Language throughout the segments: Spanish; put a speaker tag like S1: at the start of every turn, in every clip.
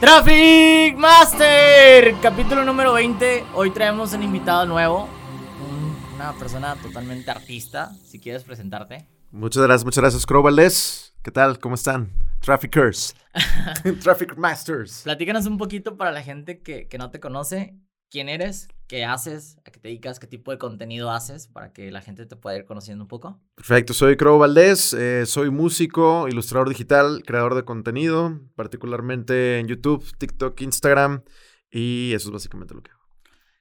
S1: Traffic Master, capítulo número 20. Hoy traemos un invitado nuevo, un- una persona totalmente artista. Si quieres presentarte.
S2: Muchas gracias, muchas gracias, Crow Valdés. ¿Qué tal? ¿Cómo están? Traffickers. Traffic Masters.
S1: Platícanos un poquito para la gente que, que no te conoce. ¿Quién eres? ¿Qué haces? ¿A qué te dedicas? ¿Qué tipo de contenido haces? Para que la gente te pueda ir conociendo un poco.
S2: Perfecto, soy Crow Valdés, eh, soy músico, ilustrador digital, creador de contenido, particularmente en YouTube, TikTok, Instagram, y eso es básicamente lo que hago.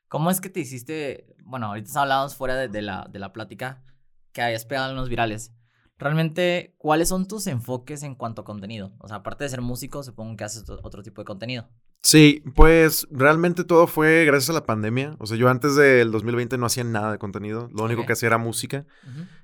S1: ¿Cómo es que te hiciste? Bueno, ahorita hablábamos fuera de, de la, de la plática que habías pegado en los virales. Realmente, ¿cuáles son tus enfoques en cuanto a contenido? O sea, aparte de ser músico, supongo que haces otro- otro tipo de contenido.
S2: Sí, pues realmente todo fue gracias a la pandemia. O sea, yo antes del 2020 no hacía nada de contenido, lo único que hacía era música.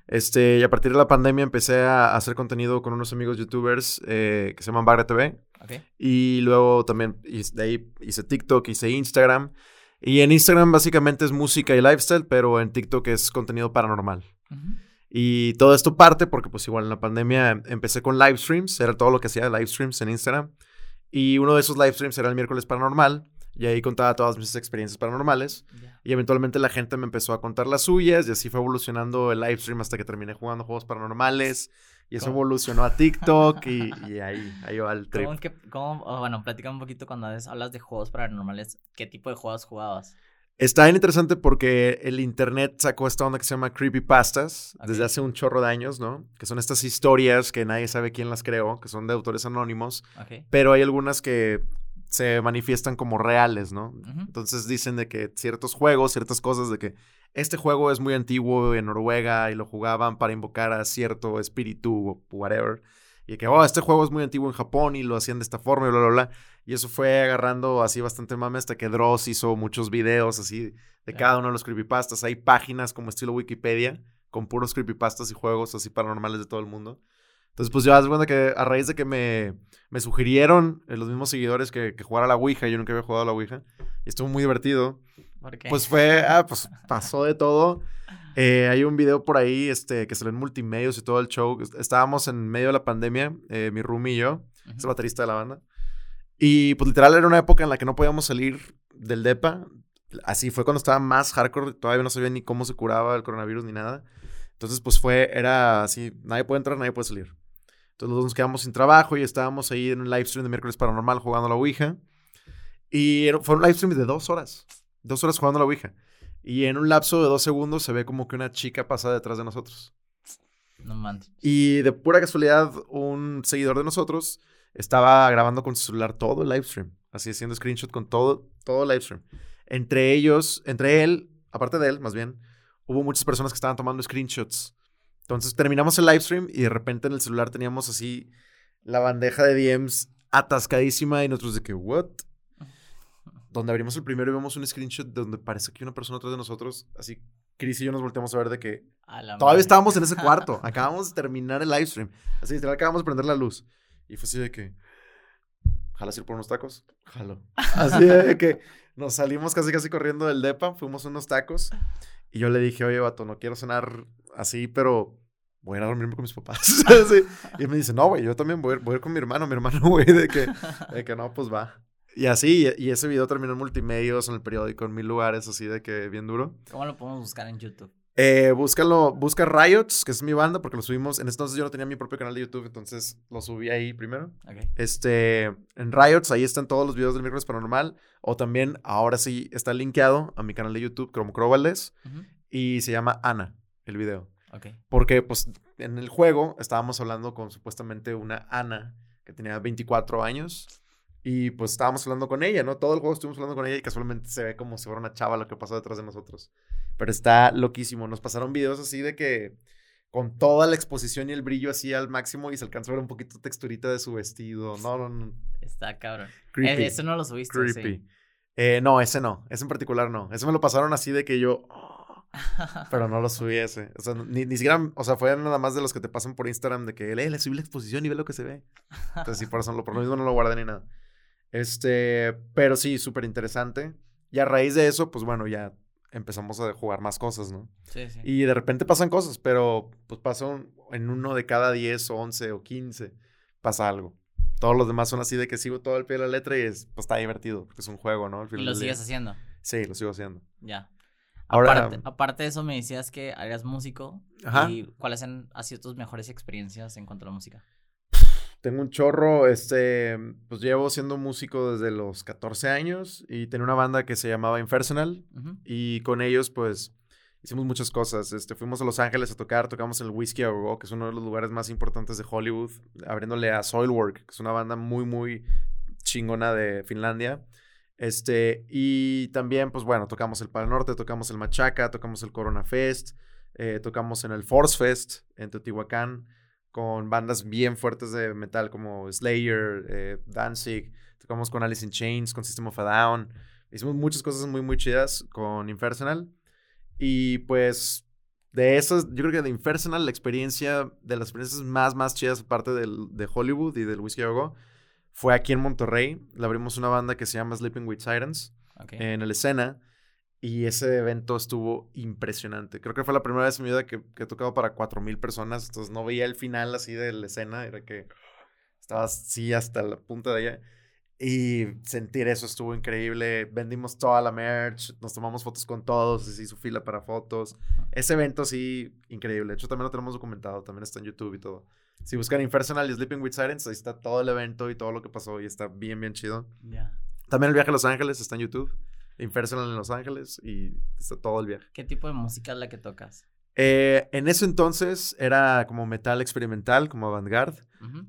S2: Este, y a partir de la pandemia empecé a hacer contenido con unos amigos youtubers eh, que se llaman Bagra TV.
S1: Ok.
S2: Y luego también de ahí hice TikTok, hice Instagram. Y en Instagram básicamente es música y lifestyle, pero en TikTok es contenido paranormal. Y todo esto parte porque pues igual en la pandemia empecé con live streams, era todo lo que hacía live streams en Instagram. Y uno de esos live streams era el miércoles paranormal. Y ahí contaba todas mis experiencias paranormales. Y eventualmente la gente me empezó a contar las suyas y así fue evolucionando el live stream hasta que terminé jugando juegos paranormales. Y eso
S1: ¿Cómo?
S2: evolucionó a TikTok y, y ahí, ahí va el trip.
S1: ¿Cómo que, cómo, oh, bueno, platica un poquito cuando hablas de juegos paranormales. ¿Qué tipo de juegos jugabas?
S2: Está bien interesante porque el internet sacó esta onda que se llama creepypastas
S1: Ok.
S2: desde hace un chorro de años, ¿no? Que son estas historias que nadie sabe quién las creó, que son de autores anónimos, pero hay algunas que se manifiestan como reales, ¿no? Entonces dicen de que ciertos juegos, ciertas cosas, de que este juego es muy antiguo en Noruega y lo jugaban para invocar a cierto espíritu o whatever. Y que, oh, este juego es muy antiguo en Japón y lo hacían de esta forma y bla, bla, bla. Y eso fue agarrando así bastante mame hasta que Dross hizo muchos videos así de cada uno de los creepypastas. Hay páginas como estilo Wikipedia con puros creepypastas y juegos así paranormales de todo el mundo. Entonces, pues yo haz cuenta que a raíz de que me, me sugirieron eh, los mismos seguidores que, que jugara a la Ouija, yo nunca había jugado a la Ouija, y estuvo muy divertido.
S1: ¿Por qué?
S2: Pues fue, ah, pues pasó de todo. Eh, hay un video por ahí este, que salió en multimedios y todo el show. Estábamos en medio de la pandemia, eh, mi roomie y yo, es el
S1: Ujú.
S2: baterista de la banda. Y pues literal era una época en la que no podíamos salir del DEPA. Así fue cuando estaba más hardcore, todavía no sabía ni cómo se curaba el coronavirus ni nada. Entonces pues fue, era así, nadie puede entrar, nadie puede salir. Entonces los nos quedamos sin trabajo y estábamos ahí en un live stream de miércoles paranormal jugando a la Ouija. Y era- fue un live stream de dos horas. Dos horas jugando a la Ouija. Y en un lapso de dos segundos se ve como que una chica pasa detrás de nosotros.
S1: No manches.
S2: Y de pura casualidad, un seguidor de nosotros estaba grabando con su celular todo el live stream. Así haciendo screenshot con todo, todo el live stream. Entre ellos, entre él, aparte de él, más bien, hubo muchas personas que estaban tomando screenshots. Entonces terminamos el live stream y de repente en el celular teníamos así la bandeja de DMs atascadísima y nosotros de que, ¿what? Donde abrimos el primero y vemos un screenshot donde parece que una persona atrás de nosotros. Así, Chris y yo nos volteamos a ver de que Todavía
S1: madre.
S2: estábamos en ese cuarto. Acabamos de terminar el live stream. Así, literal, acabamos de prender la luz. Y fue así de que. ¿Jalas ir por unos tacos? Jalo. Así de que nos salimos casi casi corriendo del depa, fuimos unos tacos. Y yo le dije, oye, vato, no quiero cenar así, pero voy a ir a dormirme con mis papás. Así. Y él me dice, no, güey, yo también voy voy a ir con mi hermano. Mi hermano, güey, de que, de que no, pues va. Y así, y, ese video terminó en multimedios, en el periódico, en mil lugares, así de que bien duro.
S1: ¿Cómo lo podemos buscar en YouTube?
S2: Eh, búscalo, busca Riots, que es mi banda, porque lo subimos. En ese entonces yo no tenía mi propio canal de YouTube, entonces lo subí ahí primero.
S1: Ok.
S2: Este, en Riots, ahí están todos los videos del miércoles paranormal. O también, ahora sí, está linkeado a mi canal de YouTube, como Crow Valdés,
S1: Ujú.
S2: y se llama Ana, el video.
S1: Ok.
S2: Porque, pues, en el juego estábamos hablando con supuestamente una Ana que tenía 24 años. Y pues estábamos hablando con ella, ¿no? Todo el juego estuvimos hablando con ella y casualmente se ve como si fuera una chava lo que pasó detrás de nosotros. Pero está loquísimo. Nos pasaron videos así de que con toda la exposición y el brillo así al máximo y se alcanza a ver un poquito texturita de su vestido. No, no, no.
S1: Está cabrón.
S2: Creepy.
S1: Eh, Eso no lo subiste.
S2: creepy.
S1: Sí.
S2: Eh, no, ese no. Ese en particular no. Ese me lo pasaron así de que yo... "Oh", pero no lo subí ese. O sea, ni, ni siquiera... O sea, fue nada más de los que te pasan por Instagram de que, eh, le subí la exposición y ve lo que se ve. Entonces, sí, por eso lo, por lo mismo no lo guardé ni nada. Este, pero sí, súper interesante. Y a raíz de eso, pues bueno, ya empezamos a jugar más cosas, ¿no?
S1: Sí, sí.
S2: Y de repente pasan cosas, pero pues pasa un- en uno de cada 10 o 11 o 15, pasa algo. Todos los demás son así de que sigo todo el pie de la letra y es, pues está divertido, porque es un juego, ¿no? Al
S1: ¿Y lo sigues haciendo?
S2: Sí, lo sigo haciendo.
S1: Ya.
S2: Ahora-
S1: aparte, aparte de eso, me decías que eras músico.
S2: Ajá.
S1: ¿Y cuáles han, han sido tus mejores experiencias en cuanto a la música?
S2: Tengo un chorro, este, pues llevo siendo músico desde los 14 años y tenía una banda que se llamaba Infernal y con ellos pues hicimos muchas cosas. Este, fuimos a Los Ángeles a tocar, tocamos en el Whiskey a Go, que es uno de los lugares más importantes de Hollywood, abriéndole a Soilwork, que es una banda muy, muy chingona de Finlandia. Este, y también, pues bueno, tocamos el Pal Norte, tocamos el Machaca, tocamos el Corona Fest, eh, tocamos en el Force Fest en Teotihuacán con bandas bien fuertes de metal como Slayer, eh, Danzig, tocamos con Alice in Chains, con System of a Down. Hicimos muchas cosas muy, muy chidas con Infernal. Y pues de esas, yo creo que de Infernal, la experiencia, de las experiencias más, más chidas, aparte del, de Hollywood y del Whiskey Go, fue aquí en Monterrey. Le abrimos una banda que se llama Sleeping with Sirens
S1: Ok.
S2: en el escena. Y ese evento estuvo impresionante. Creo que fue la primera vez en mi vida que, que he tocado para 4.000 personas. Entonces no veía el final así de la escena. Era que estaba así hasta la punta de ella. Y sentir eso estuvo increíble. Vendimos toda la merch. Nos tomamos fotos con todos. Se hizo fila para fotos. Ese evento sí, increíble. De hecho, también lo tenemos documentado. También está en YouTube y todo. Si buscan Infernal y Sleeping with Sirens, ahí está todo el evento y todo lo que pasó. Y está bien, bien chido. También el viaje a Los Ángeles está en YouTube. Infernal en Los Ángeles y está todo el viaje.
S1: ¿Qué tipo de música es la que tocas?
S2: Eh, en ese entonces era como metal experimental, como avant-garde.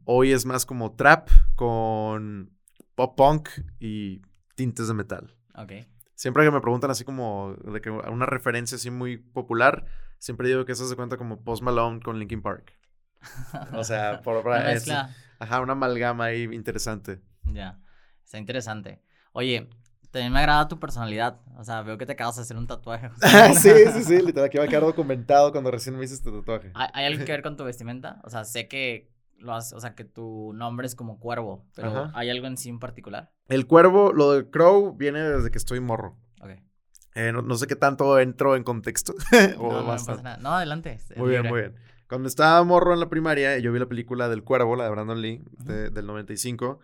S2: Hoy es más como trap con pop punk y tintes de metal.
S1: Ok.
S2: Siempre que me preguntan así como de que una referencia así muy popular, siempre digo que eso se cuenta como Post Malone con Linkin Park. O sea, por, por- es- ajá, una amalgama ahí interesante.
S1: Ya. Está interesante. Oye, también me agrada tu personalidad. O sea, veo que te acabas de hacer un tatuaje.
S2: sí, sí, sí, literal, que va a quedar documentado cuando recién me hice este tatuaje.
S1: ¿Hay, algo que ver con tu vestimenta? O sea, sé que lo has, o sea, que tu nombre es como cuervo, pero
S2: Ajá.
S1: ¿hay algo en sí en particular?
S2: El cuervo, lo de Crow, viene desde que estoy morro.
S1: Ok.
S2: Eh, no, no sé qué tanto entro en contexto. o
S1: No, no, pasa nada. No, adelante.
S2: Muy bien, muy bien. Cuando estaba morro en la primaria, yo vi la película del Cuervo, la de Brandon Lee, de- del 95.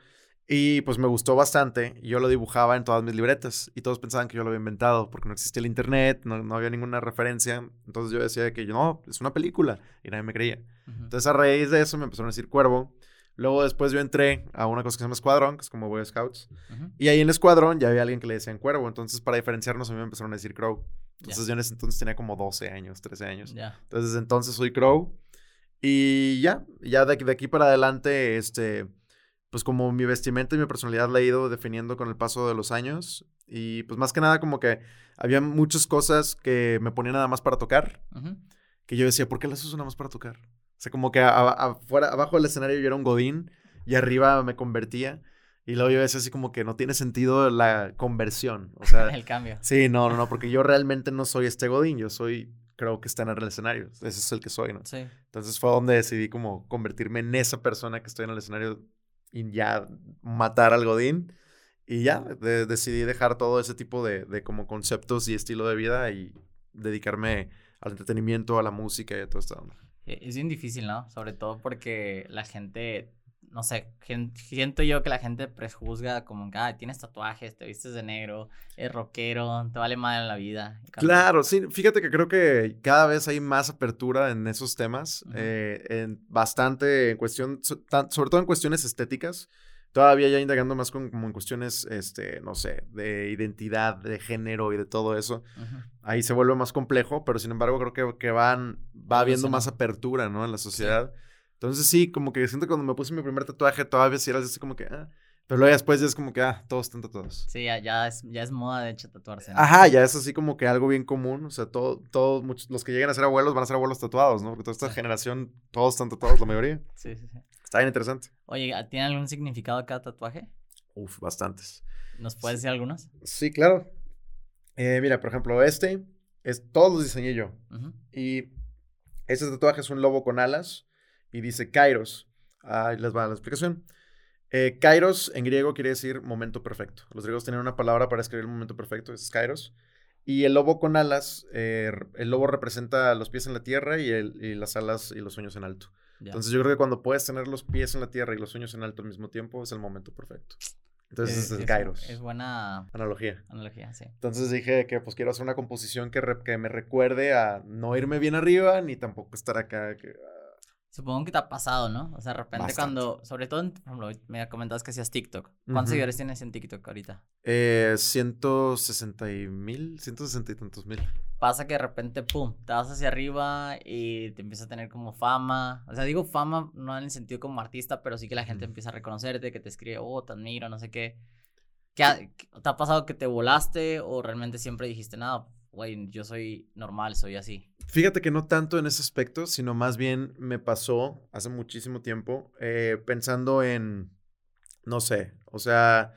S2: Y pues me gustó bastante. Yo lo dibujaba en todas mis libretas. Y todos pensaban que yo lo había inventado porque no existía el internet, no, no había ninguna referencia. Entonces yo decía que yo, no, es una película. Y nadie me creía. Entonces a raíz de eso me empezaron a decir Cuervo. Luego después yo entré a una cosa que se llama Escuadrón, que es como Boy Scouts. Y ahí en el escuadrón ya había alguien que le decían cuervo. Entonces, para diferenciarnos, a mí me empezaron a decir crow. Entonces, yo en ese entonces tenía como 12 años, 13 años. Entonces, desde entonces soy crow. Y ya, ya de de aquí para adelante, este, pues como mi vestimenta y mi personalidad la he ido definiendo con el paso de los años. Y pues más que nada, como que había muchas cosas que me ponía nada más para tocar. Que yo decía, ¿por qué las uso nada más para tocar? O sea, como que afuera, abajo del escenario yo era un godín y arriba me convertía. Y luego yo decía así como que no tiene sentido la conversión. O sea,
S1: El cambio.
S2: sí, no, no, no, porque yo realmente no soy este godín, yo soy, creo que está en el escenario. Ese es el que soy, ¿no?
S1: Sí.
S2: Entonces fue donde decidí como convertirme en esa persona que estoy en el escenario y ya matar al godín. Y ya, de- decidí dejar todo ese tipo de, de como conceptos y estilo de vida y dedicarme al entretenimiento, a la música y a todo esto.
S1: E- Es bien difícil, ¿no? Sobre todo porque la gente, no sé, siento yo que la gente prejuzga como que, ah, tienes tatuajes, te vistes de negro, eres rockero, te vale madre la vida. y cantas".
S2: Claro, sí, fíjate que creo que cada vez hay más apertura en esos temas, eh, en bastante en cuestión, so- tan- sobre todo en cuestiones estéticas, todavía ya indagando más con- como en cuestiones, este, no sé, de identidad, de género y de todo eso, ahí se vuelve más complejo, pero sin embargo creo que, que van, va habiendo más apertura, ¿no? En la sociedad. Entonces sí, como que siento que cuando me puse mi primer tatuaje todavía sí era así como que, ah, pero luego después ya es como que, ah, todos están tatuados.
S1: Sí, ya, ya, es, ya es moda de hecho tatuarse. ¿no?
S2: Ajá, ya es así como que algo bien común. O sea, todo, todos, muchos, los que lleguen a ser abuelos van a ser abuelos tatuados, ¿no? Porque toda esta
S1: Sí.
S2: generación, todos están tatuados, la mayoría.
S1: Sí, sí, sí.
S2: Está bien interesante.
S1: Oye, ¿tiene algún significado cada tatuaje?
S2: Uf, bastantes.
S1: ¿Nos puedes decir algunos?
S2: Sí, claro. Eh, mira, por ejemplo, este, es, todos los diseñé yo. Y este tatuaje es un lobo con alas y dice Kairos. Ahí les va la explicación. Eh, Kairos en griego quiere decir momento perfecto. Los griegos tenían una palabra para escribir el momento perfecto, es Kairos. Y el lobo con alas, eh, el lobo representa los pies en la tierra y, el, y las alas y los sueños en alto.
S1: Ya.
S2: Entonces yo creo que cuando puedes tener los pies en la tierra y los sueños en alto al mismo tiempo es el momento perfecto. Entonces es
S1: sí,
S2: el
S1: es-
S2: Kairos.
S1: Es buena
S2: Analogía.
S1: analogía, sí.
S2: Entonces dije que pues quiero hacer una composición que, re- que me recuerde a no irme bien arriba ni tampoco estar acá. que, ah,
S1: Supongo que te ha pasado, ¿no? O sea, de repente
S2: Bastante.
S1: cuando, sobre todo, en- por ejemplo, me comentabas que hacías TikTok. ¿Cuántos seguidores tienes en TikTok ahorita?
S2: eh, 160 y mil, 160 y tantos mil.
S1: Pasa que de repente, pum, te vas hacia arriba y te empieza a tener como fama. O sea, digo fama no en el sentido como artista, pero sí que la gente empieza a reconocerte, que te escribe, oh, te admiro, no sé qué. ¿Qué ha- qué- ¿Te ha pasado que te volaste o realmente siempre dijiste, nada, güey, yo soy normal, soy así?
S2: Fíjate que no tanto en ese aspecto, sino más bien me pasó hace muchísimo tiempo eh, pensando en, no sé, o sea,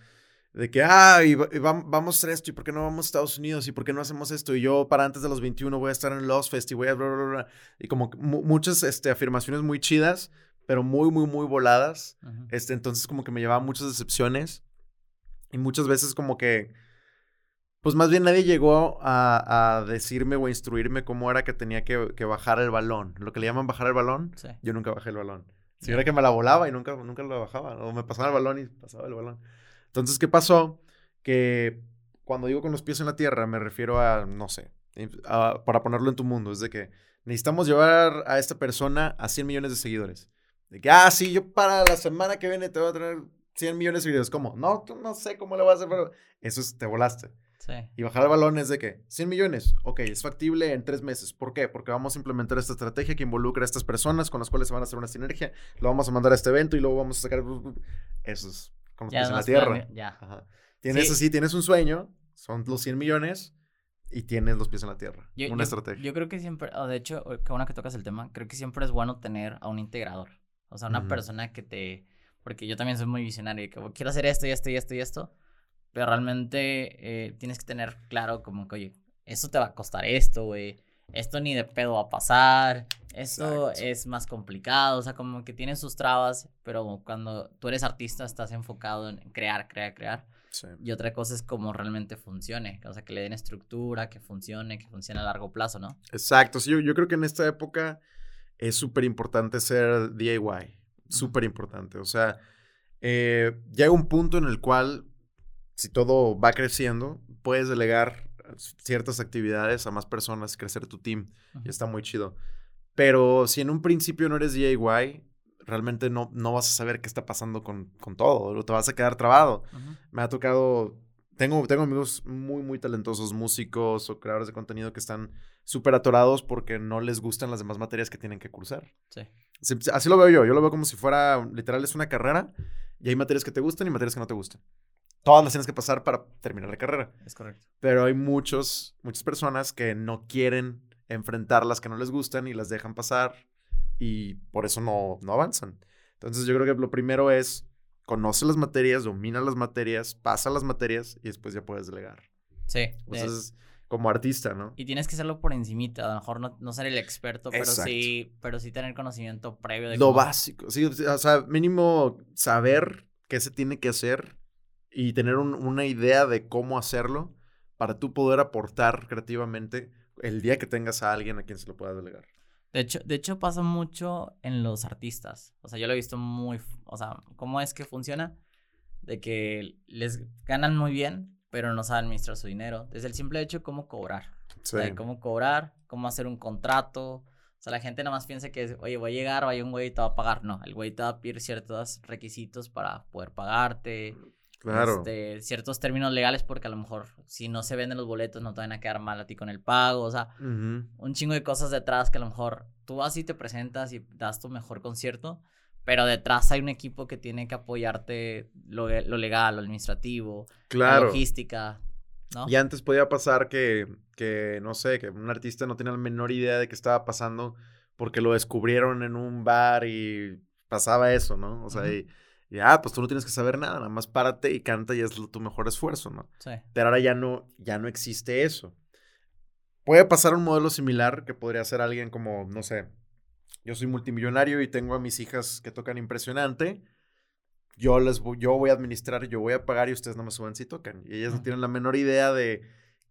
S2: de que, ah, y va- y vam- vamos a hacer esto, ¿y por qué no vamos a Estados Unidos? ¿Y por qué no hacemos esto? Y yo para antes de los 21 voy a estar en Lost Fest y voy a... Bla, bla, bla, Y como muchas este, afirmaciones muy chidas, pero muy, muy, muy voladas. Este, entonces como que me llevaba muchas decepciones y muchas veces como que, pues más bien nadie llegó a, a decirme o a instruirme cómo era que tenía que, que bajar el balón. Lo que le llaman bajar el balón,
S1: Sí.
S2: yo nunca bajé el balón. Si era que me la volaba y nunca, nunca lo bajaba, o me pasaba el balón y pasaba el balón. Entonces, ¿qué pasó? Que cuando digo con los pies en la tierra, me refiero a, no sé, a- para ponerlo en tu mundo, es de que necesitamos llevar a esta persona a 100 millones de seguidores. De que, ah, sí, yo para la semana que viene te voy a tener 100 millones de seguidores. ¿Cómo? No, tú no sé cómo le vas a hacer, pero eso es, te volaste.
S1: Sí.
S2: Y bajar el balón es de que 100 millones, ok, es factible en tres meses. ¿Por qué? Porque vamos a implementar esta estrategia que involucra a estas personas con las cuales se van a hacer una sinergia. Lo vamos a mandar a este evento y luego vamos a sacar. Eso es con los pies en la tierra.
S1: Ya.
S2: Ajá. Tienes
S1: Sí.
S2: así, tienes un sueño, son los 100 millones y tienes los pies en la tierra.
S1: Yo,
S2: una
S1: yo-
S2: estrategia.
S1: Yo creo que siempre, o de hecho, qué bueno que tocas el tema, creo que siempre es bueno tener a un integrador. O sea, una
S2: Ujú.
S1: persona que te... Porque yo también soy muy visionario, y que "Oh, quiero hacer esto y esto y esto y esto, pero realmente eh, tienes que tener claro como que, oye, esto te va a costar esto, güey. Esto ni de pedo va a pasar. Esto
S2: Exacto.
S1: es más complicado. O sea, como que tiene sus trabas, pero cuando tú eres artista estás enfocado en crear, crear, crear.
S2: Sí.
S1: Y otra cosa es cómo realmente funcione. O sea, que le den estructura, que funcione, que funcione a largo plazo, ¿no?
S2: Exacto. Sí, yo, yo creo que en esta época es súper importante ser DIY. Súper importante. O sea, eh, llega un punto en el cual, si todo va creciendo, puedes delegar ciertas actividades a más personas, crecer tu team. Y está muy chido. Pero si en un principio no eres DIY, realmente no, no vas a saber qué está pasando con, con todo. o Te vas a quedar trabado. Me ha tocado. Tengo, tengo amigos muy, muy talentosos, músicos o creadores de contenido que están súper atorados porque no les gustan las demás materias que tienen que cursar.
S1: Sí,
S2: Así lo veo yo. Yo lo veo como si fuera, literal, es una carrera y hay materias que te gustan y materias que no te gustan. Todas las tienes que pasar para terminar la carrera.
S1: Es correcto.
S2: Pero hay muchos, muchas personas que no quieren enfrentar las que no les gustan y las dejan pasar y por eso no, no avanzan. Entonces yo creo que lo primero es conoce las materias, domina las materias, pasa las materias y después ya puedes delegar.
S1: Sí.
S2: Entonces, como artista, ¿no?
S1: y tienes que hacerlo por encimita. A lo mejor no, no ser el experto, pero
S2: Exacto.
S1: sí, pero sí tener conocimiento previo de
S2: Lo
S1: cómo-
S2: básico, sí, o sea, mínimo saber qué se tiene que hacer y tener un- una idea de cómo hacerlo para tú poder aportar creativamente el día que tengas a alguien a quien se lo pueda delegar.
S1: De hecho, de hecho pasa mucho en los artistas. O sea, yo lo he visto muy, o sea, cómo es que funciona de que les ganan muy bien, pero no saben administrar su dinero. Desde el simple hecho de cómo cobrar. O sea, de cómo cobrar, cómo hacer un contrato. O sea, la gente nada más piensa que, oye, voy a llegar, vaya un güey y te va a pagar. No, el güey te va a pedir ciertos requisitos para poder pagarte.
S2: Claro.
S1: este, ciertos términos legales porque a lo mejor si no se venden los boletos no te van a quedar mal a ti con el pago. O sea,
S2: Ujú.
S1: un chingo de cosas detrás que a lo mejor tú así te presentas y das tu mejor concierto, pero detrás hay un equipo que tiene que apoyarte lo, lo legal, lo administrativo, la
S2: Claro.
S1: logística, ¿no?
S2: Y antes podía pasar que, que, no sé, que un artista no tenía la menor idea de qué estaba pasando porque lo descubrieron en un bar y pasaba eso, ¿no? O sea,
S1: Ujú.
S2: y, y, ah, pues tú no tienes que saber nada, nada más párate y canta y es tu mejor esfuerzo, ¿no?
S1: Sí.
S2: Pero ahora ya no, ya no existe eso. Puede pasar un modelo similar que podría ser alguien como, no sé, yo soy multimillonario y tengo a mis hijas que tocan impresionante. Yo les voy, yo voy a administrar, yo voy a pagar y ustedes no me suben si tocan. Y ellas no tienen la menor idea de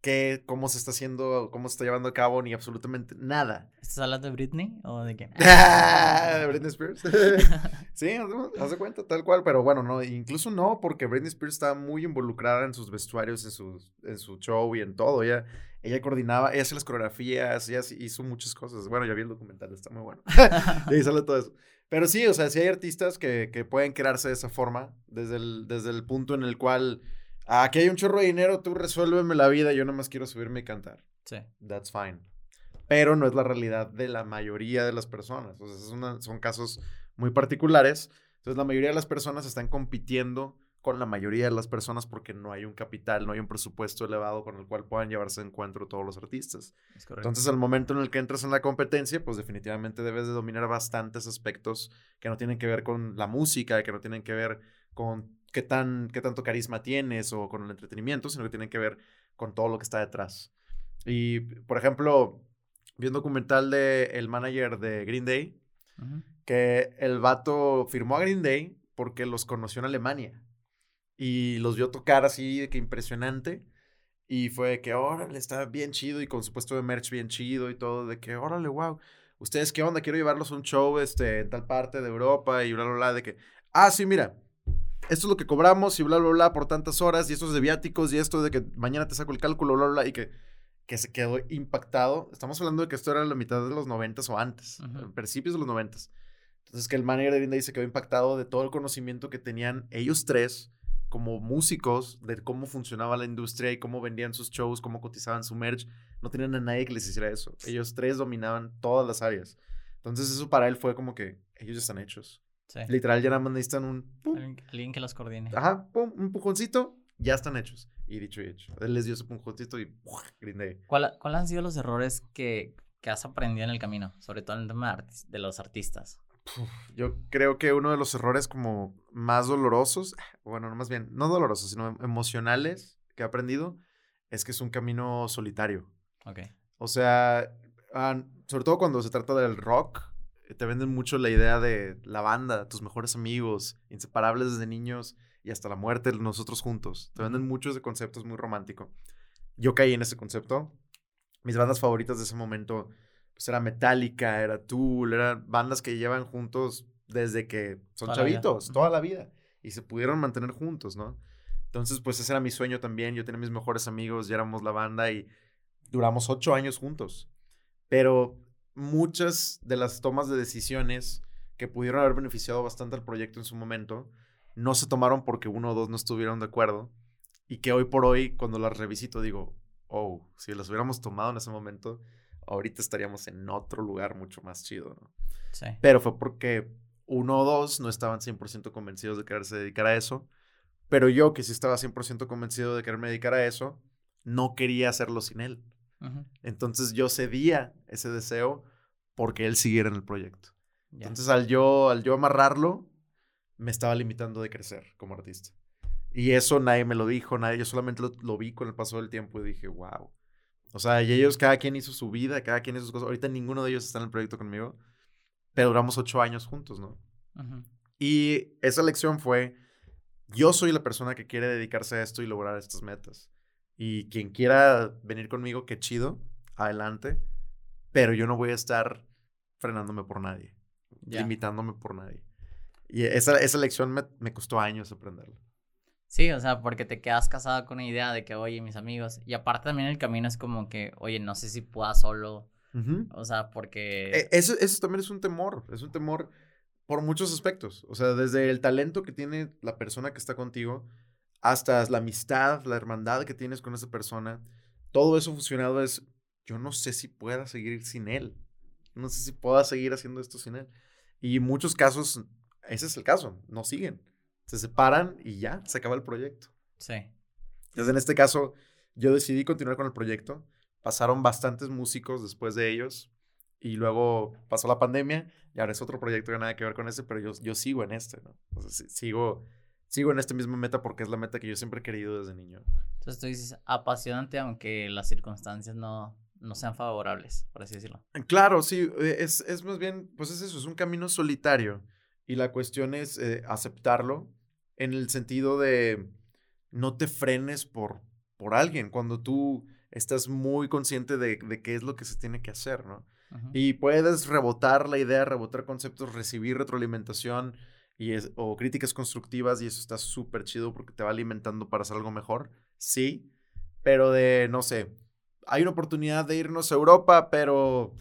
S2: qué, cómo se está haciendo, cómo se está llevando a cabo, ni absolutamente nada.
S1: ¿Estás hablando de Britney o de qué?
S2: Britney Spears. sí, haz de cuenta, tal cual, pero bueno, no, incluso no, porque Britney Spears está muy involucrada en sus vestuarios, en su, en su show y en todo. Ella, ella coordinaba, ella hacía las coreografías, ella hizo muchas cosas. Bueno, ya vi el documental, está muy bueno. y ahí sale todo eso. Pero sí, o sea, sí hay artistas que, que pueden crearse de esa forma, desde el, desde el punto en el cual Aquí hay un chorro de dinero, tú resuélveme la vida, yo nada más quiero subirme y cantar. Sí. That's fine. Pero no es la realidad de la mayoría de las personas. O sea, son casos muy particulares. Entonces, la mayoría de las personas están compitiendo con la mayoría de las personas porque no hay un capital, no hay un presupuesto elevado con el cual puedan llevarse de encuentro todos los artistas. Entonces, al momento en el que entras en la competencia, pues definitivamente debes de dominar bastantes aspectos que no tienen que ver con la música, que no tienen que ver con qué, tan, qué tanto carisma tienes o con el entretenimiento, sino que tiene que ver con todo lo que está detrás. Y, por ejemplo, vi un documental de el manager de Green Day, que el vato firmó a Green Day porque los conoció en Alemania y los vio tocar así, de que impresionante. Y fue que, órale, está bien chido y con su puesto de merch bien chido y todo, de que, órale, wow. ¿Ustedes qué onda? Quiero llevarlos a un show este, en tal parte de Europa y bla, bla, bla, de que, ah, sí, mira, esto es lo que cobramos y bla, bla, bla por tantas horas y esto es de viáticos y esto de que mañana te saco el cálculo, bla, bla, y que, que se quedó impactado. Estamos hablando de que esto era la mitad de los noventas o antes, principios de los noventas. Entonces que el manager de Vinda se quedó impactado de todo el conocimiento que tenían ellos tres como músicos de cómo funcionaba la industria y cómo vendían sus shows, cómo cotizaban su merch. No tenían a nadie que les hiciera eso. Ellos tres dominaban todas las áreas. Entonces eso para él fue como que ellos ya están hechos. Literal, ya nada más necesitan un...
S1: Alguien que los coordine.
S2: Ajá, pum, un pujoncito, ya están hechos. Y dicho y hecho. Él les dio su pujoncito y grindé.
S1: ¿Cuáles han sido los errores que, que, has aprendido en el camino? Sobre todo en el tema de los artistas.
S2: Yo creo que uno de los errores como más dolorosos, bueno, no más bien, no dolorosos, sino emocionales que he aprendido, es que es un camino solitario. Ok. O sea, sobre todo cuando se trata del rock, te venden mucho la idea de la banda, tus mejores amigos, inseparables desde niños y hasta la muerte, nosotros juntos. Te venden mucho ese concepto, es muy romántico. Yo caí en ese concepto. Mis bandas favoritas de ese momento pues era Metallica, era Tool, eran bandas que llevan juntos desde que son chavitos, toda la vida. Y se pudieron mantener juntos, ¿no? Entonces, pues ese era mi sueño también. Yo tenía mis mejores amigos, ya éramos la banda y duramos ocho años juntos. Pero muchas de las tomas de decisiones que pudieron haber beneficiado bastante al proyecto en su momento, no se tomaron porque uno o dos no estuvieron de acuerdo y que hoy por hoy, cuando las revisito, digo, oh, si las hubiéramos tomado en ese momento, ahorita estaríamos en otro lugar mucho más chido, ¿no? Sí. Pero fue porque uno o dos no estaban 100% convencidos de quererse dedicar a eso, pero yo que sí estaba 100% convencido de quererme dedicar a eso, no quería hacerlo sin él. Entonces yo cedía ese deseo porque él siguiera en el proyecto. Entonces al yo, al yo amarrarlo, me estaba limitando de crecer como artista. Y eso nadie me lo dijo, nadie, yo solamente lo, vi con el paso del tiempo y dije, wow. O sea, y ellos, cada quien hizo su vida, cada quien hizo sus cosas. Ahorita ninguno de ellos está en el proyecto conmigo, pero duramos ocho años juntos, ¿no? Y esa lección fue, yo soy la persona que quiere dedicarse a esto y lograr estas metas. Y quien quiera venir conmigo, qué chido, adelante. Pero yo no voy a estar frenándome por nadie, limitándome por nadie. Y esa, esa lección me, me, costó años aprenderla.
S1: Sí, o sea, porque te quedas casado con la idea de que, oye, mis amigos. Y aparte también el camino es como que, oye, no sé si pueda solo. O sea, porque...
S2: E, eso, eso también es un temor, es un temor por muchos aspectos. O sea, desde el talento que tiene la persona que está contigo hasta la amistad, la hermandad que tienes con esa persona, todo eso fusionado es, yo no sé si pueda seguir sin él, no sé si pueda seguir haciendo esto sin él. Y en muchos casos, ese es el caso, no siguen, se separan y ya, se acaba el proyecto. Sí. Entonces, en este caso, yo decidí continuar con el proyecto, pasaron bastantes músicos después de ellos, y luego pasó la pandemia y ahora es otro proyecto que nada que ver con ese, pero yo, yo sigo en este, ¿no? Entonces, sigo sigo en esta misma meta porque es la meta que yo siempre he querido desde niño.
S1: Entonces tú dices apasionante aunque las circunstancias no, no sean favorables, por así decirlo.
S2: Claro, sí, eh, es, es más bien, pues es eso, es un camino solitario y la cuestión es eh, aceptarlo en el sentido de no te frenes por, por alguien. Cuando tú estás muy consciente de, de qué es lo que se tiene que hacer, ¿no? Y puedes rebotar la idea, rebotar conceptos, recibir retroalimentación y es- o críticas constructivas y eso está súper chido porque te va alimentando para hacer algo mejor. Sí, pero de, no sé, hay una oportunidad de irnos a Europa, pero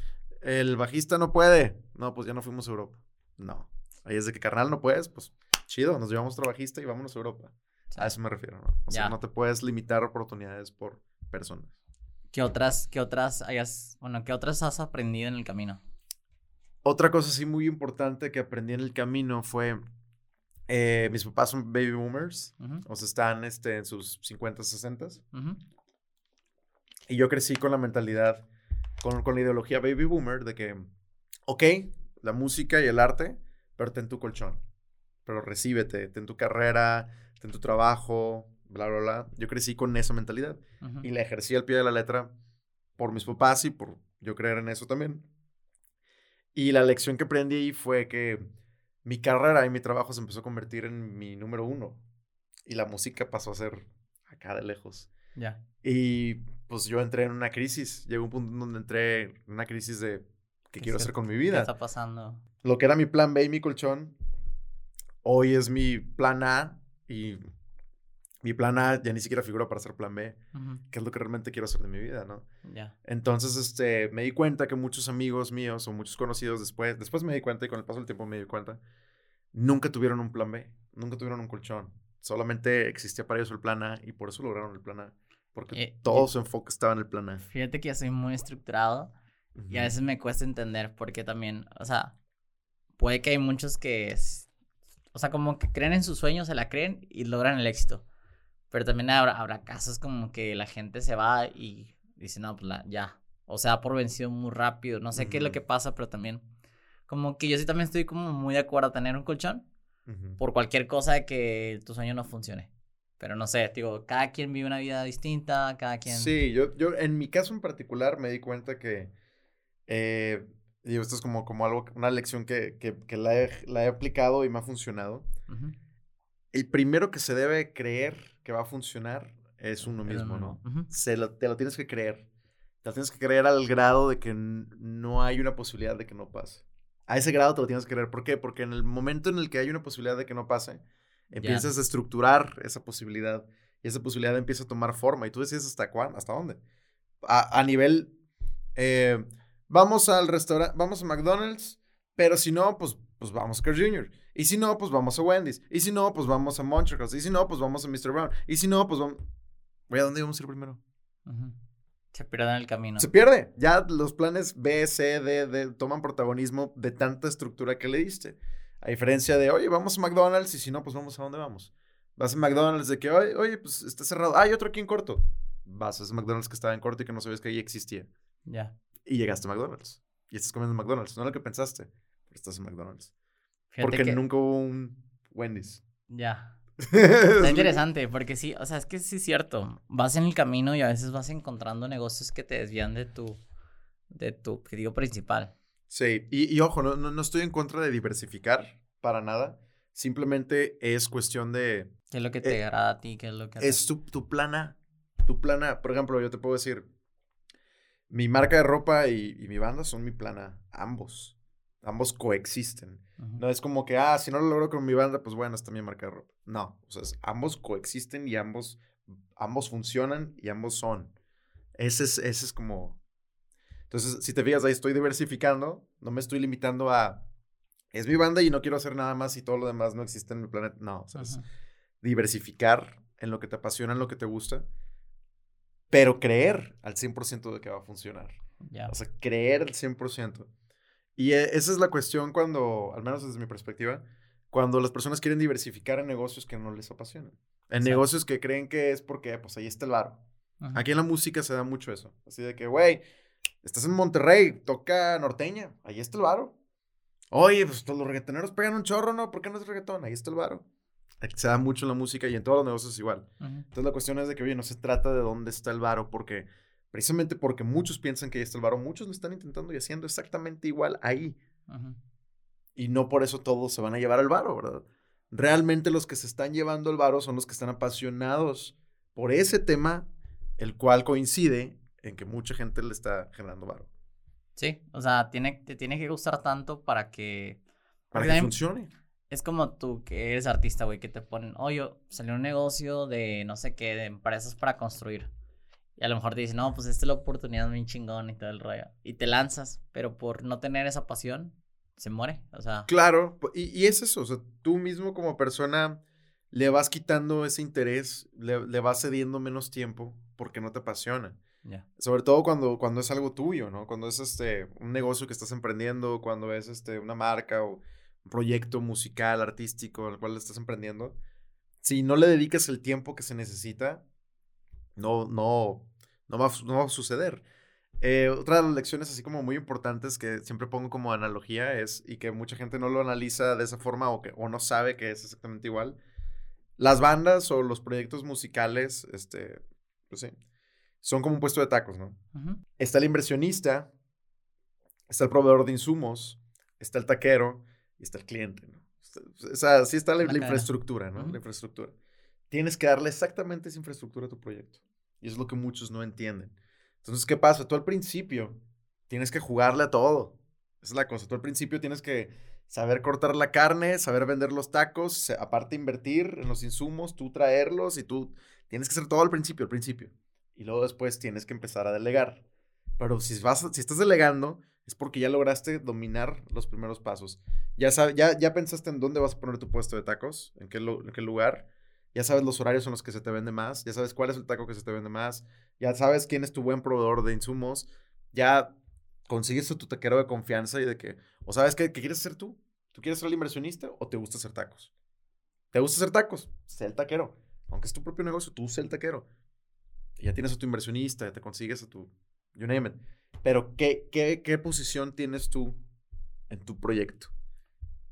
S2: el bajista no puede. No, pues ya no fuimos a Europa. No. Ahí es de que carnal no puedes, pues chido, nos llevamos otro bajista y vámonos a Europa.
S1: Sí.
S2: A eso me refiero, ¿no? O sea, no te puedes limitar oportunidades por personas.
S1: ¿Qué otras, qué otras hayas, bueno, qué otras has aprendido en el camino?
S2: Otra cosa sí muy importante que aprendí en el camino fue, eh, mis papás son baby boomers,
S1: Ujú,
S2: o sea, están este, en sus 50, 60.
S1: ujú,
S2: Y yo crecí con la mentalidad, con, con la ideología baby boomer de que, ok, la música y el arte, pero ten tu colchón, pero recíbete, ten tu carrera, ten tu trabajo, bla, bla, bla. Yo crecí con esa mentalidad
S1: ujú.
S2: y la ejercí al pie de la letra por mis papás y por yo creer en eso también. Y la lección que aprendí ahí fue que mi carrera y mi trabajo se empezó a convertir en mi número uno. Y la música pasó a ser acá de lejos.
S1: Ya.
S2: Y pues yo entré en una crisis. Llegó un punto donde entré en una crisis de qué
S1: ¿Qué
S2: quiero hacer con mi
S1: ¿Qué
S2: vida.
S1: está pasando?
S2: Lo que era mi plan B y mi colchón, hoy es mi plan A. Y mi plan A ya ni siquiera figura para ser plan B.
S1: Ujú,
S2: Que es lo que realmente quiero hacer de mi vida, ¿no?
S1: Ya.
S2: Entonces, este, me di cuenta que muchos amigos míos o muchos conocidos después, después me di cuenta y con el paso del tiempo me di cuenta, nunca tuvieron un plan B, nunca tuvieron un colchón. Solamente existía para ellos el plan A y por eso lograron el plan A. Porque
S1: Eh,
S2: todo su enfoque estaba en el plan A.
S1: Fíjate que yo soy muy estructurado y a veces me cuesta entender porque también, o sea, puede que hay muchos que, o sea, como que creen en sus sueños, se la creen y logran el éxito. Pero también habrá, habrá casos como que la gente se va y dice, no, pues la- ya. O sea, por vencido muy rápido. No sé qué es lo que pasa, pero también, como que yo sí también estoy como muy de acuerdo a tener un colchón
S2: Ujú.
S1: por cualquier cosa de que tu sueño no funcione. Pero no sé, digo, cada quien vive una vida distinta, cada quien...
S2: Sí, yo, yo en mi caso en particular me di cuenta que, eh, digo, esto es como, como algo, una lección que, que, que la, he, la he aplicado y me ha funcionado.
S1: Ujú.
S2: El primero que se debe creer que va a funcionar es uno mismo, ¿no?
S1: ujú.
S2: Se lo- te lo tienes que creer. Te lo tienes que creer al grado de que no hay una posibilidad de que no pase. A ese grado te lo tienes que creer. ¿Por qué? Porque en el momento en el que hay una posibilidad de que no pase, empiezas a estructurar esa posibilidad y esa posibilidad empieza a tomar forma. Y tú decides hasta cuándo, hasta dónde. A, a nivel, eh, vamos al restaurante, vamos a McDonald's, pero si no, pues, pues vamos a Carl Jr. Y si no, pues vamos a Wendy's. Y si no, pues vamos a Montrose. Y si no, pues vamos a Mr. Brown. Y si no, pues vamos... Güey, ¿a dónde vamos a ir primero?
S1: Se pierden el camino.
S2: Se pierde. Ya los planes B, C, D, D toman protagonismo de tanta estructura que le diste. A diferencia de, oye, vamos a McDonald's y si no, pues vamos a dónde vamos. Vas a McDonald's de que, oye, oye pues está cerrado. Ah, hay otro aquí en corto. Vas a ese McDonald's que estaba en corto y que no sabías que ahí existía.
S1: Ya.
S2: Y llegaste a McDonald's. Y estás comiendo en McDonald's. No lo que pensaste, pero estás en McDonald's.
S1: Fíjate
S2: Porque
S1: que-
S2: nunca hubo un Wendy's.
S1: Ya.
S2: Es
S1: Está interesante, porque sí, o sea, es que sí es cierto. Vas en el camino y a veces vas encontrando negocios que te desvían de tu, de tu objetivo principal.
S2: Sí, y, y ojo, no, no, no estoy en contra de diversificar para nada. Simplemente es cuestión de
S1: ¿Qué es lo que te
S2: Eh,
S1: agrada a ti? ¿Qué es lo que
S2: es tu, tu plana. Tu plana, por ejemplo, yo te puedo decir, mi marca de ropa y, y mi banda son mi plana, ambos. Ambos coexisten. No es como que, ah, si no lo logro con mi banda, pues bueno, está mi marca de ropa. No, o sea, es- ambos coexisten y ambos, ambos funcionan y ambos son. Ese es, ese es como... Entonces, si te fijas, ahí estoy diversificando, no me estoy limitando a... Es mi banda y no quiero hacer nada más y todo lo demás no existe en mi planeta. No, o sea, es diversificar en lo que te apasiona, en lo que te gusta, pero creer al 100% de que va a funcionar. O sea, creer al 100%. Y eh, esa es la cuestión cuando, al menos desde mi perspectiva, cuando las personas quieren diversificar en negocios que no les apasionan. En
S1: Exacto.
S2: negocios que creen que es porque, pues ahí está el.
S1: Ujú.
S2: Aquí en la música se da mucho eso. Así de que, güey, estás en Monterrey, toca norteña, ahí está el varo. Oye, pues los reggaetoneros pegan un chorro, ¿no? ¿Por qué no es reggaetón? Ahí está el varo. Se da mucho en la música y en todos los negocios igual. Entonces la cuestión es de que, oye, no se trata de dónde está el varo, porque precisamente porque muchos piensan que ahí está el varo, muchos lo están intentando y haciendo exactamente igual ahí. Y no por eso todos se van a llevar al varo, ¿verdad? Realmente los que se están llevando el varo son los que están apasionados por ese tema, el cual coincide en que mucha gente le está generando varo.
S1: Sí, o sea, tiene, te tiene que gustar tanto para que...
S2: Para que
S1: también
S2: funcione.
S1: Es como tú que eres artista, güey, que te ponen, oye, salió un negocio de no sé qué, de empresas para construir. Y a lo mejor te dicen, no, pues esta es la oportunidad bien chingón y todo el rollo. Y te lanzas, pero por no tener esa pasión, se muere. O sea,
S2: Claro, y, y es eso, o sea, tú mismo como persona le vas quitando ese interés, le, le vas cediendo menos tiempo porque no te apasiona. Sobre todo cuando, cuando es algo tuyo, ¿no? Cuando es este, un negocio que estás emprendiendo, cuando es este, una marca o proyecto musical, artístico, al cual estás emprendiendo. Si no le dedicas el tiempo que se necesita, no, no, no va, no va a suceder. Eh, otra de las lecciones así como muy importantes que siempre pongo como analogía es, y que mucha gente no lo analiza de esa forma o, que, o no sabe que es exactamente igual, las bandas o los proyectos musicales, este, pues sí, son como un puesto de tacos, ¿no?
S1: Ujú.
S2: Está el inversionista, está el proveedor de insumos, está el taquero y está el cliente, ¿no? Está- O sea, sí está la,
S1: La
S2: la
S1: cadena.
S2: infraestructura, ¿no? La infraestructura. Tienes que darle exactamente esa infraestructura a tu proyecto. Y eso es lo que muchos no entienden. Entonces, ¿qué pasa? Tú al principio tienes que jugarle a todo. Esa es la cosa. Tú al principio tienes que saber cortar la carne, saber vender los tacos, aparte invertir en los insumos, tú traerlos y tú tienes que hacer todo al principio, al principio. Y luego después tienes que empezar a delegar. Pero si, vas, si estás delegando, es porque ya lograste dominar los primeros pasos. Ya, sab- ya, ya pensaste en dónde vas a poner tu puesto de tacos, en qué, lu- en qué lugar. Ya sabes los horarios en los que se te vende más. Ya sabes cuál es el taco que se te vende más. Ya sabes quién es tu buen proveedor de insumos. Ya consigues tu taquero de confianza y de que, o sabes qué, qué quieres hacer tú. ¿Tú quieres ser el inversionista o te gusta hacer tacos? ¿Te gusta hacer tacos? Sé el taquero. Aunque es tu propio negocio, tú sé el taquero. Ya tienes a tu inversionista, ya te consigues a tu, you name it. Pero, ¿qué, qué, qué posición tienes tú en tu proyecto?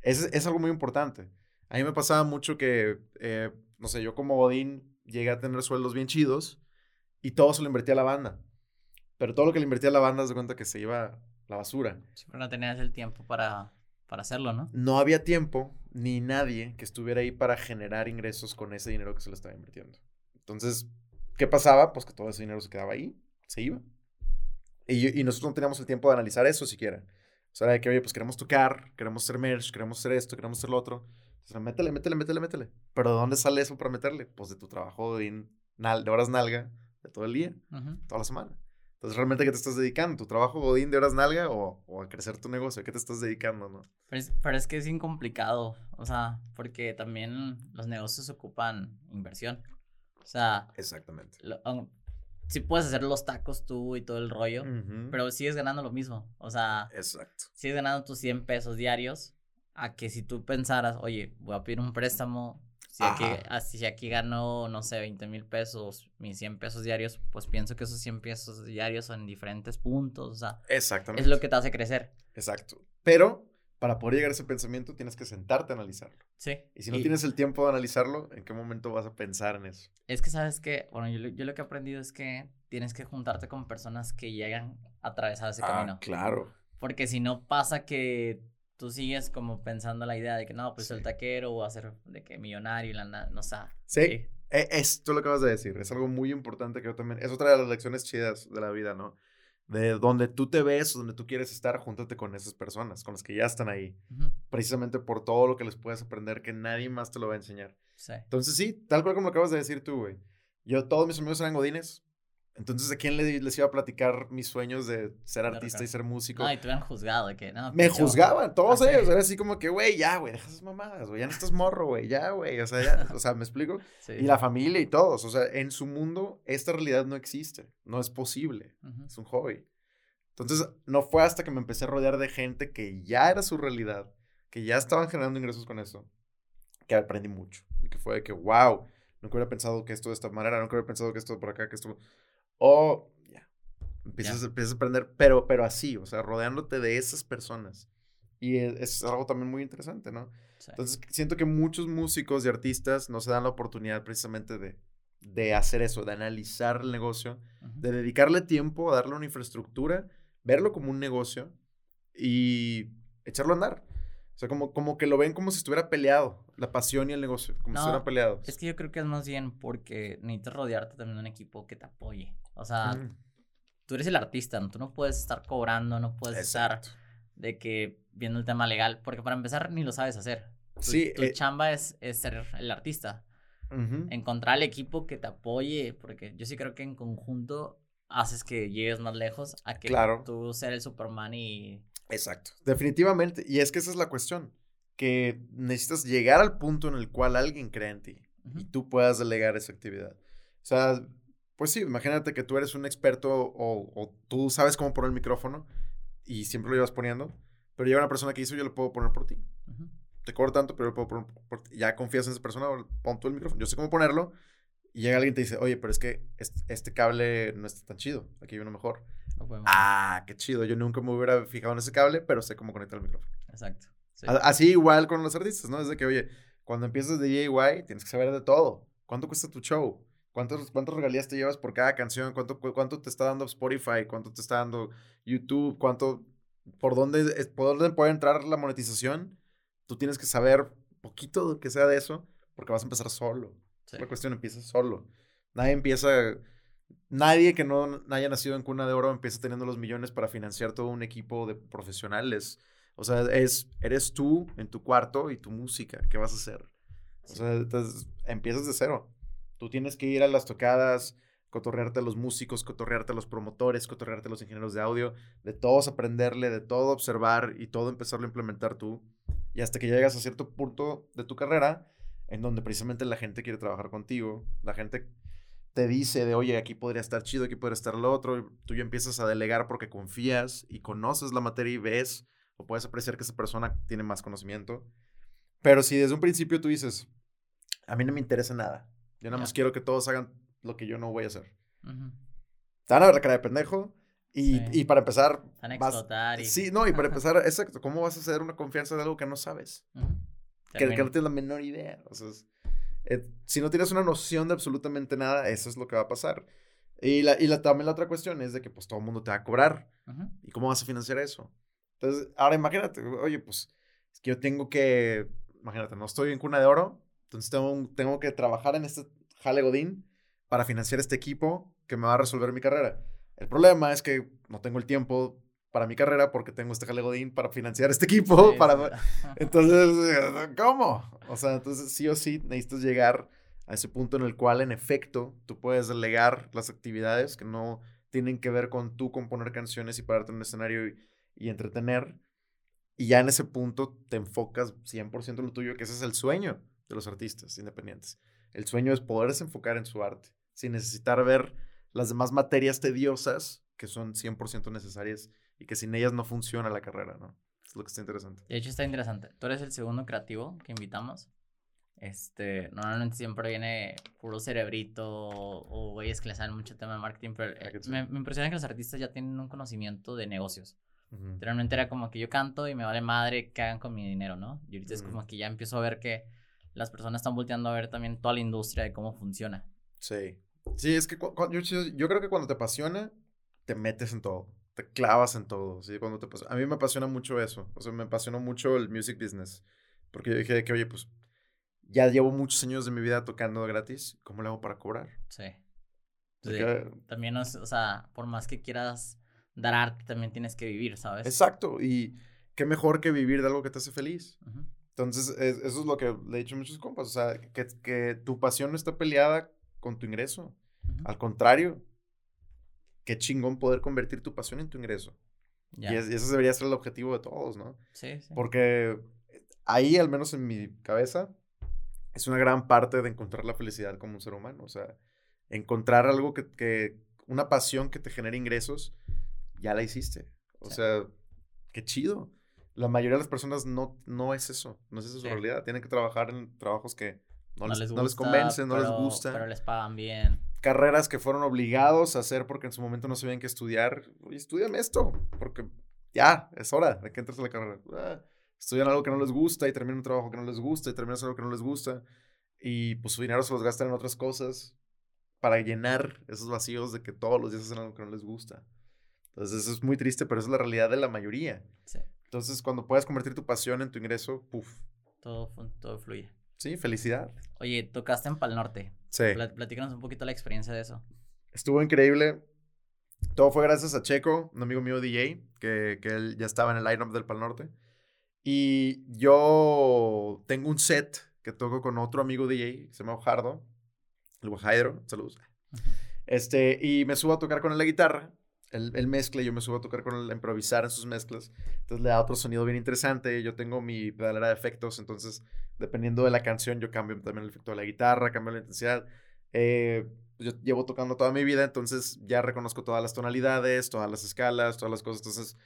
S2: Es, es algo muy importante. A mí me pasaba mucho que, eh, no sé, yo como Godín llegué a tener sueldos bien chidos y todo se lo invertía a la banda. Pero todo lo que le invertía a la banda, se cuenta que se iba a la basura.
S1: Siempre no tenías el tiempo para, para hacerlo, ¿no?
S2: No había tiempo ni nadie que estuviera ahí para generar ingresos con ese dinero que se le estaba invirtiendo. Entonces, ¿qué pasaba? Pues que todo ese dinero se quedaba ahí, se iba. Y, y nosotros no teníamos el tiempo de analizar eso siquiera. O sea, de que, oye, pues queremos tocar, queremos hacer merch, queremos hacer esto, queremos hacer lo otro. Entonces, métele, métele, métele, métele. Pero ¿de dónde sale eso para meterle? Pues de tu trabajo de, nal- de horas nalga de todo el día,
S1: Ujú.
S2: toda la semana. Entonces, ¿realmente qué te estás dedicando? ¿Tu trabajo godín de horas nalga o, o a crecer tu negocio? ¿A ¿Qué te estás dedicando, no?
S1: Pero es, pero es que es incomplicado, o sea, porque también los negocios ocupan inversión. O sea,
S2: Exactamente.
S1: lo- sí puedes hacer los tacos tú y todo el rollo,
S2: Ujú.
S1: pero sigues ganando lo mismo. O sea,
S2: Exacto.
S1: sigues ganando tus 100 pesos diarios a que si tú pensaras, oye, voy a pedir un préstamo, si aquí, ah, si aquí gano, no sé, 20 mil pesos, mis 100 pesos diarios, pues pienso que esos 100 pesos diarios son en diferentes puntos, o sea,
S2: Exactamente.
S1: es lo que te hace crecer.
S2: Exacto. Pero para poder llegar a ese pensamiento tienes que sentarte a analizarlo.
S1: Sí.
S2: Y si no tienes el tiempo de analizarlo, ¿en qué momento vas a pensar en eso?
S1: Es que sabes que, bueno, yo, lo- yo lo que he aprendido es que tienes que juntarte con personas que llegan a atravesar ese camino.
S2: Ah, claro.
S1: Porque si no pasa que tú sigues como pensando la idea de que no, pues
S2: Sí.
S1: el taquero va a ser de que millonario y la na- no sé.
S2: Sí. E- Esto lo acabas de decir. Es algo muy importante que yo también. Es otra de las lecciones chidas de la vida, ¿no? De donde tú te ves, donde tú quieres estar, júntate con esas personas, con las que ya están ahí. Precisamente por todo lo que les puedes aprender que nadie más te lo va a enseñar.
S1: Sí.
S2: Entonces, sí, tal cual como lo acabas de decir tú, güey. Yo, todos mis amigos eran godines. Entonces, ¿a quién le- les iba a platicar mis sueños de ser artista
S1: claro.
S2: y ser músico?
S1: No, y te hubieran juzgado de que no.
S2: Me juzgaban, todos ellos. Era así como que, güey, ya, güey, deja esas mamadas, güey. Ya no estás morro, güey, ya, güey. O sea, ya, o sea, ¿me explico?
S1: Sí.
S2: Y la familia y todos. O sea, en su mundo, esta realidad no existe. No es posible.
S1: Ujú,
S2: Es un hobby. Entonces, no fue hasta que me empecé a rodear de gente que ya era su realidad, que ya estaban generando ingresos con eso, que aprendí mucho. Y que fue de que, wow, nunca hubiera pensado que esto de esta manera, nunca hubiera pensado que esto por acá, que esto. O, ya. Empiezas, empiezas a aprender, pero, pero así, o sea, rodeándote de esas personas. Y es, es algo también muy interesante, ¿no?
S1: sí.
S2: Entonces, siento que muchos músicos y artistas no se dan la oportunidad precisamente de, de hacer eso, de analizar el negocio,
S1: Ujú.
S2: de dedicarle tiempo a darle una infraestructura, verlo como un negocio y echarlo a andar. O sea, como, como que lo ven como si estuviera peleado, la pasión y el negocio, como si
S1: No,
S2: estuvieran peleados.
S1: Es que yo creo que es más bien porque necesitas rodearte también de un equipo que te apoye. O sea,
S2: Mm,
S1: tú eres el artista, ¿no? tú no puedes estar cobrando, no puedes estar de que viendo el tema legal, porque para empezar ni lo sabes hacer. Tu,
S2: Sí,
S1: tu
S2: eh,
S1: chamba es, es ser el artista. Encontrar el equipo que te apoye, porque yo sí creo que en conjunto haces que llegues más lejos a que
S2: Claro.
S1: tú ser el Superman y...
S2: Exacto. Definitivamente. Y es que esa es la cuestión. Que necesitas llegar al punto en el cual alguien cree en ti y tú puedas delegar esa actividad. O sea, pues sí, imagínate que tú eres un experto o, o tú sabes cómo poner el micrófono y siempre lo llevas poniendo, pero llega una persona que dice, yo lo puedo poner por ti.
S1: ujú.
S2: Te cobro tanto, pero yo lo puedo poner por ti. Ya confías en esa persona, pon tú el micrófono. Yo sé cómo ponerlo. Y llega alguien y te dice, oye, pero es que este, este cable no está tan chido. Aquí hay uno mejor.
S1: Podemos-
S2: Ah, qué chido. Yo nunca me hubiera fijado en ese cable, pero sé cómo conectar el micrófono.
S1: Exacto. sí.
S2: Así igual con los artistas, ¿no? Es de que, oye, cuando empiezas de DIY, tienes que saber de todo. ¿Cuánto cuesta tu show? ¿Cuántos, ¿Cuántas regalías te llevas por cada canción? ¿Cuánto, cu- ¿Cuánto te está dando Spotify? ¿Cuánto te está dando YouTube? ¿Cuánto, por dónde, por dónde puede entrar la monetización? Tú tienes que saber poquito que sea de eso, porque vas a empezar solo.
S1: Sí.
S2: La cuestión empieza solo. Nadie empieza, nadie que no haya nacido en cuna de oro empieza teniendo los millones para financiar todo un equipo de profesionales. O sea, es, eres tú en tu cuarto y tu música. ¿Qué vas a hacer? O sea, entonces empiezas de cero. Tú tienes que ir a las tocadas, cotorrearte a los músicos, cotorrearte a los promotores, cotorrearte a los ingenieros de audio, de todos aprenderle, de todo observar y todo empezarlo a implementar tú. Y hasta que llegas a cierto punto de tu carrera en donde precisamente la gente quiere trabajar contigo, la gente te dice de, oye, aquí podría estar chido, aquí podría estar lo otro, y tú ya empiezas a delegar porque confías y conoces la materia y ves o puedes apreciar que esa persona tiene más conocimiento. Pero si desde un principio tú dices, a mí no me interesa nada, yo nada
S1: Ya.
S2: más quiero que todos hagan lo que yo no voy a hacer.
S1: Ujú.
S2: Te van a ver la cara de pendejo y,
S1: Sí.
S2: y para empezar...
S1: Van a
S2: vas-
S1: explotar y...
S2: Sí, no, y para empezar, exacto, ¿cómo vas a hacer una confianza de algo que no sabes?
S1: Ujú.
S2: Que, que
S1: Termina-
S2: no tienes la menor idea. O sea, es- eh, si no tienes una noción de absolutamente nada, eso es lo que va a pasar. Y, la, y la, también la otra cuestión es de que pues todo el mundo te va a cobrar. ¿Y cómo vas a financiar eso? Entonces, ahora imagínate, oye, pues es que yo tengo que, imagínate, no estoy en cuna de oro, entonces tengo, tengo que trabajar en este jale godín para financiar este equipo que me va a resolver mi carrera. El problema es que no tengo el tiempo para mi carrera porque tengo este jale godín para financiar este equipo,
S1: Sí,
S2: para... Entonces, eh, ¿cómo? O sea, entonces sí o sí necesitas llegar a ese punto en el cual, en efecto, tú puedes delegar las actividades que no tienen que ver con tú componer canciones y pararte en un escenario y, y entretener. Y ya en ese punto te enfocas 100% en lo tuyo, que ese es el sueño de los artistas independientes. El sueño es poderse enfocar en su arte, sin necesitar ver las demás materias tediosas que son 100% necesarias y que sin ellas no funciona la carrera, ¿no? Es lo que está interesante.
S1: De hecho, está interesante. Tú eres el segundo creativo que invitamos. Este, normalmente siempre viene puro cerebrito o güeyes que le saben mucho tema de marketing, pero eh, me, me impresiona que los artistas ya tienen un conocimiento de negocios.
S2: Ujú.
S1: Anteriormente era como que yo canto y me vale madre que hagan con mi dinero, ¿no? Y ahorita es
S2: Ujú.
S1: como que ya empiezo a ver que las personas están volteando a ver también toda la industria de cómo funciona.
S2: Sí. Sí, es que yo- yo creo que cuando te apasiona, te metes en todo. Te clavas en todo. ¿sí? Cuando te A mí me apasiona mucho eso. O sea, me apasionó mucho el music business. Porque yo dije que, oye, pues ya llevo muchos años de mi vida tocando gratis. ¿Cómo le hago para cobrar?
S1: Sí. Sí.
S2: que-
S1: También, o sea, por más que quieras dar arte, también tienes que vivir, ¿sabes?
S2: Exacto. Y qué mejor que vivir de algo que te hace feliz.
S1: Ujú.
S2: Entonces, es- eso es lo que le he dicho a muchos compas. O sea, que, que tu pasión no está peleada con tu ingreso.
S1: Ujú.
S2: Al contrario, qué chingón poder convertir tu pasión en tu ingreso.
S1: Ya.
S2: Y, es- y ese debería ser el objetivo de todos, ¿no?
S1: Sí, sí.
S2: Porque ahí, al menos en mi cabeza, es una gran parte de encontrar la felicidad como un ser humano. O sea, encontrar algo que, que una pasión que te genere ingresos, ya la hiciste. O
S1: Sí.
S2: sea, qué chido. La mayoría de las personas no, no es eso, no es eso su
S1: Sí.
S2: realidad. Tienen que trabajar en trabajos que no, les, no les convencen, no les gusta
S1: Pero les pagan bien.
S2: Carreras que fueron obligados a hacer porque en su momento no sabían qué estudiar. Oye, estudian esto, porque ya, es hora de que entres a la carrera. Ah, estudian algo que no les gusta y terminan un trabajo que no les gusta y terminan algo que no les gusta. Y pues su dinero se los gastan en otras cosas para llenar esos vacíos de que todos los días hacen algo que no les gusta. Entonces eso es muy triste, pero esa es la realidad de la mayoría.
S1: Sí.
S2: Entonces cuando puedes convertir tu pasión en tu ingreso, puf,
S1: Todo, todo fluye.
S2: sí, felicidad.
S1: Oye, tocaste en Pal Norte.
S2: Sí.
S1: Pla- Platícanos un poquito la experiencia de eso.
S2: Estuvo increíble. Todo fue gracias a Checo, un amigo mío DJ, que, que él ya estaba en el line-up del Pal Norte. Y yo tengo un set que toco con otro amigo DJ, que se llama Ojardo, el Guajadro, saludos. Este, y me subo a tocar con él la guitarra, él, él mezcla yo me subo a tocar con él, improvisar en sus mezclas. Entonces le da otro sonido bien interesante. Yo tengo mi pedalera de efectos, entonces dependiendo de la canción yo cambio también el efecto de la guitarra, cambio la intensidad. Eh, yo llevo tocando toda mi vida, entonces ya reconozco todas las tonalidades, todas las escalas, todas las cosas. Entonces,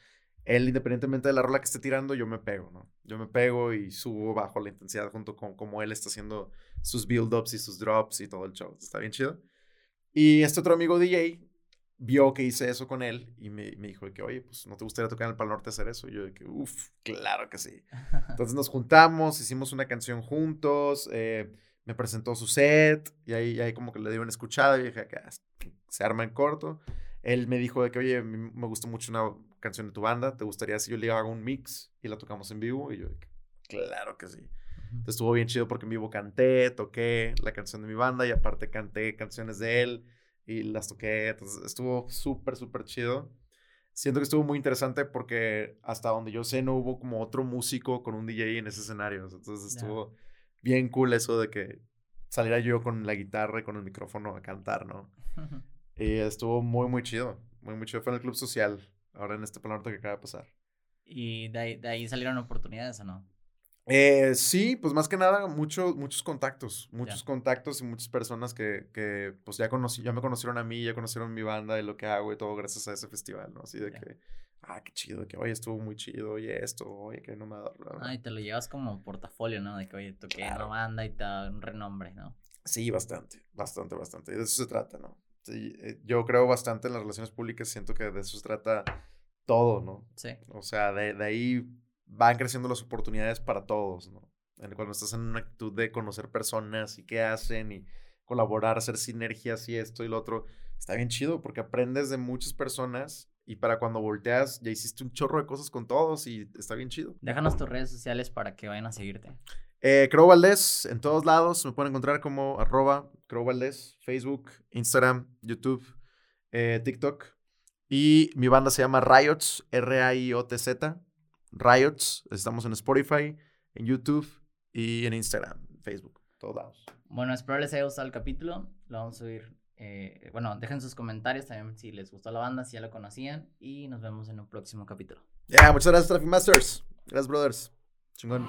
S2: él, independientemente de la rola que esté tirando, yo me pego, ¿no? Yo me pego y subo bajo la intensidad junto con como él está haciendo sus build-ups y sus drops y todo el show. Está bien chido. Y este otro amigo DJ vio que hice eso con él y me, me dijo que, oye, pues, ¿no te gustaría tocar en el Pal Norte hacer eso? Y yo de que, uff, claro que sí. Entonces nos juntamos, hicimos una canción juntos, eh, me presentó su set y ahí, ahí como que le di una escuchada y dije, que se arma en corto. Él me dijo de que, oye, me gustó mucho una canción de tu banda, ¿te gustaría si yo le hago un mix y la tocamos en vivo? Y yo, claro que sí. Entonces estuvo bien chido porque en vivo canté, toqué la canción de mi banda y aparte canté canciones de él y las toqué. Entonces estuvo súper, súper chido. Siento que estuvo muy interesante porque hasta donde yo sé no hubo como otro músico con un DJ en ese escenario. Entonces estuvo bien cool eso de que saliera yo con la guitarra y con el micrófono a cantar, ¿no? y estuvo muy, muy chido. Muy, muy chido. Fue en el Club Social, ahora en este plan que acaba de pasar.
S1: ¿Y de ahí, de ahí salieron oportunidades o no?
S2: Eh, sí, pues más que nada muchos muchos contactos, muchos contactos y muchas personas que, que, pues ya conocí, ya me conocieron a mí, ya conocieron mi banda y lo que hago y todo gracias a ese festival, ¿no? Así de que, ah, qué chido, que oye, estuvo muy chido, oye, esto, oye, que no me da...
S1: Ah, y te lo llevas como portafolio, ¿no? De que, oye, toqué una banda y te da un renombre, ¿no?
S2: Sí, bastante, bastante, bastante. Y de eso se trata, ¿no? Sí, eh, yo creo bastante en las relaciones públicas, siento que de eso se trata todo, ¿no? Sí. O sea, de, de ahí van creciendo las oportunidades para todos, ¿no? Cuando estás en una actitud de conocer personas y qué hacen y colaborar, hacer sinergias y esto y lo otro, está bien chido porque aprendes de muchas personas y para cuando volteas ya hiciste un chorro de cosas con todos y está bien chido.
S1: Déjanos tus redes sociales para que vayan a seguirte.
S2: Eh, Crow Valdés, en todos lados me pueden encontrar como arroba Crow Valdés, Facebook, Instagram, YouTube, eh, TikTok. Y mi banda se llama Riots, R-A-I-O-T-Z. Riots. Estamos en Spotify, en YouTube y en Instagram, Facebook, todos lados.
S1: Bueno, espero les haya gustado el capítulo. Lo vamos a subir. Eh, bueno, dejen sus comentarios también si les gustó la banda, si ya lo conocían. Y nos vemos en un próximo capítulo.
S2: Ya, muchas gracias, Traffic Masters. Gracias, brothers. Chingón.